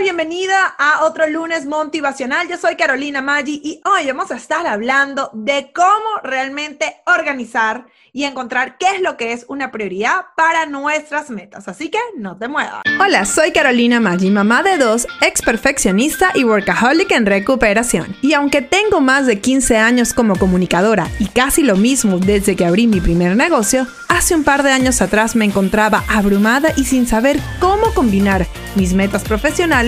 Bienvenida a otro lunes motivacional. Yo soy Carolina Maggi y hoy vamos a estar hablando de cómo realmente organizar y encontrar qué es lo que es una prioridad para nuestras metas. Así que no te muevas. Hola, soy Carolina Maggi, mamá de dos, ex perfeccionista y workaholic en recuperación. Y aunque tengo más de 15 años como comunicadora y casi lo mismo desde que abrí mi primer negocio, hace un par de años atrás me encontraba abrumada y sin saber cómo combinar mis metas profesionales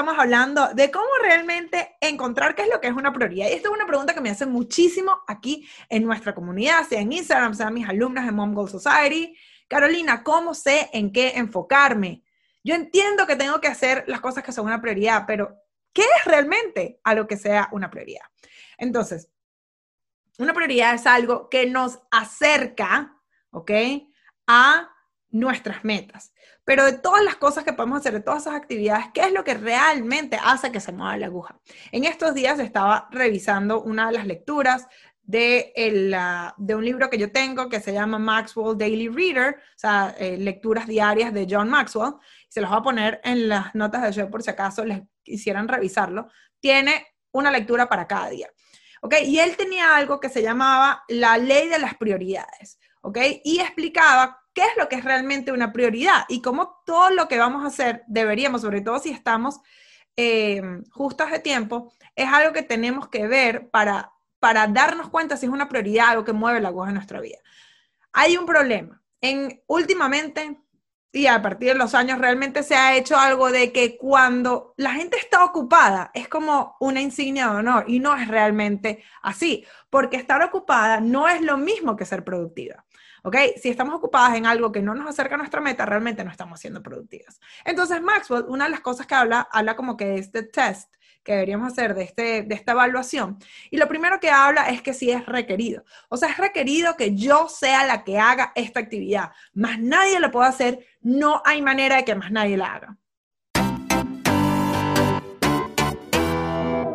Estamos hablando de cómo realmente encontrar qué es lo que es una prioridad. Y esta es una pregunta que me hacen muchísimo aquí en nuestra comunidad, sea en Instagram, sea mis alumnas de Mom Goal Society. Carolina, ¿cómo sé en qué enfocarme? Yo entiendo que tengo que hacer las cosas que son una prioridad, pero ¿qué es realmente a lo que sea una prioridad? Entonces, una prioridad es algo que nos acerca, ¿ok? A nuestras metas. Pero de todas las cosas que podemos hacer, de todas esas actividades, ¿qué es lo que realmente hace que se mueva la aguja? En estos días estaba revisando una de las lecturas de, el, de un libro que yo tengo que se llama Maxwell Daily Reader, o sea, eh, lecturas diarias de John Maxwell. Se los voy a poner en las notas de show por si acaso les quisieran revisarlo. Tiene una lectura para cada día. ¿Ok? Y él tenía algo que se llamaba la ley de las prioridades. ¿Ok? Y explicaba qué es lo que es realmente una prioridad y cómo todo lo que vamos a hacer deberíamos, sobre todo si estamos eh, justas de tiempo, es algo que tenemos que ver para, para darnos cuenta si es una prioridad, algo que mueve la aguja en nuestra vida. Hay un problema. En, últimamente, y a partir de los años, realmente se ha hecho algo de que cuando la gente está ocupada es como una insignia de honor y no es realmente así, porque estar ocupada no es lo mismo que ser productiva. ¿Ok? Si estamos ocupadas en algo que no nos acerca a nuestra meta, realmente no estamos siendo productivas. Entonces, Maxwell, una de las cosas que habla, habla como que es de test que deberíamos hacer de, este, de esta evaluación. Y lo primero que habla es que si es requerido. O sea, es requerido que yo sea la que haga esta actividad. Más nadie lo puede hacer. No hay manera de que más nadie la haga.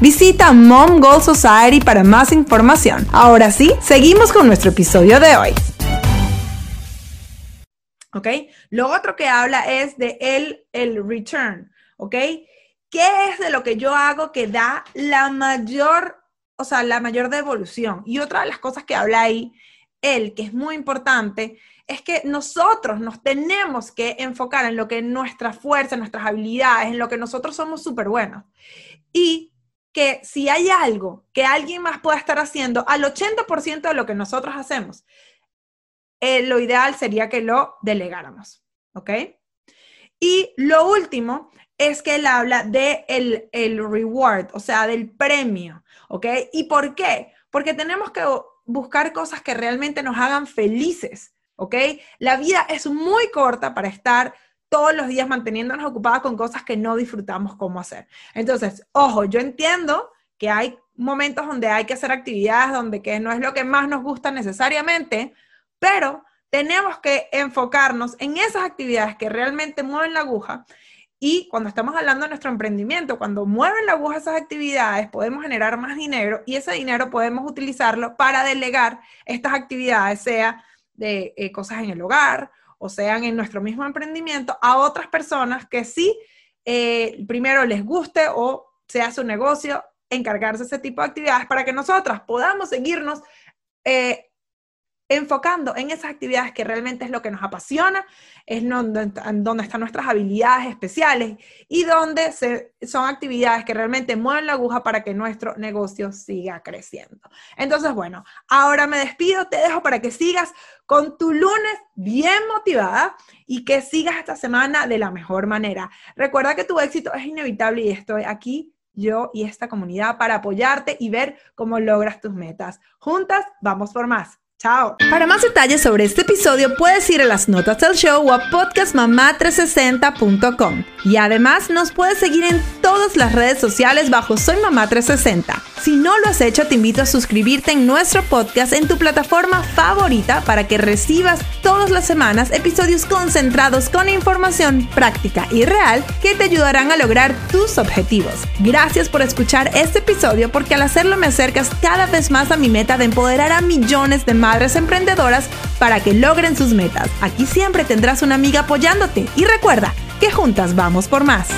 Visita Mom Goal Society para más información. Ahora sí, seguimos con nuestro episodio de hoy. ¿Ok? Lo otro que habla es de el, el return. ¿Ok? ¿Qué es de lo que yo hago que da la mayor, o sea, la mayor devolución? Y otra de las cosas que habla ahí, él, que es muy importante, es que nosotros nos tenemos que enfocar en lo que es nuestra fuerza, nuestras habilidades, en lo que nosotros somos súper buenos. Y que si hay algo que alguien más pueda estar haciendo, al 80% de lo que nosotros hacemos, eh, lo ideal sería que lo delegáramos, ¿ok? Y lo último es que él habla de el, el reward, o sea, del premio, ¿ok? ¿Y por qué? Porque tenemos que buscar cosas que realmente nos hagan felices, ¿ok? La vida es muy corta para estar todos los días manteniéndonos ocupadas con cosas que no disfrutamos cómo hacer. Entonces, ojo, yo entiendo que hay momentos donde hay que hacer actividades donde que no es lo que más nos gusta necesariamente, pero tenemos que enfocarnos en esas actividades que realmente mueven la aguja y cuando estamos hablando de nuestro emprendimiento, cuando mueven la aguja esas actividades, podemos generar más dinero y ese dinero podemos utilizarlo para delegar estas actividades, sea de eh, cosas en el hogar o sean en nuestro mismo emprendimiento a otras personas que sí, eh, primero les guste o sea su negocio, encargarse de ese tipo de actividades para que nosotras podamos seguirnos eh, enfocando en esas actividades que realmente es lo que nos apasiona, es donde, están nuestras habilidades especiales y donde son actividades que realmente mueven la aguja para que nuestro negocio siga creciendo. Entonces, bueno, ahora me despido, te dejo para que sigas con tu lunes bien motivada y que sigas esta semana de la mejor manera. Recuerda que tu éxito es inevitable y estoy aquí yo y esta comunidad para apoyarte y ver cómo logras tus metas. Juntas, vamos por más. Chao. Para más detalles sobre este episodio puedes ir a las notas del show o a podcastmamá360.com. Y además nos puedes seguir en todas las redes sociales bajo Soy Mamá 360. Si no lo has hecho, te invito a suscribirte en nuestro podcast en tu plataforma favorita para que recibas todas las semanas episodios concentrados con información práctica y real que te ayudarán a lograr tus objetivos. Gracias por escuchar este episodio porque al hacerlo me acercas cada vez más a mi meta de empoderar a millones de madres emprendedoras para que logren sus metas. Aquí siempre tendrás una amiga apoyándote y recuerda que juntas vamos por más.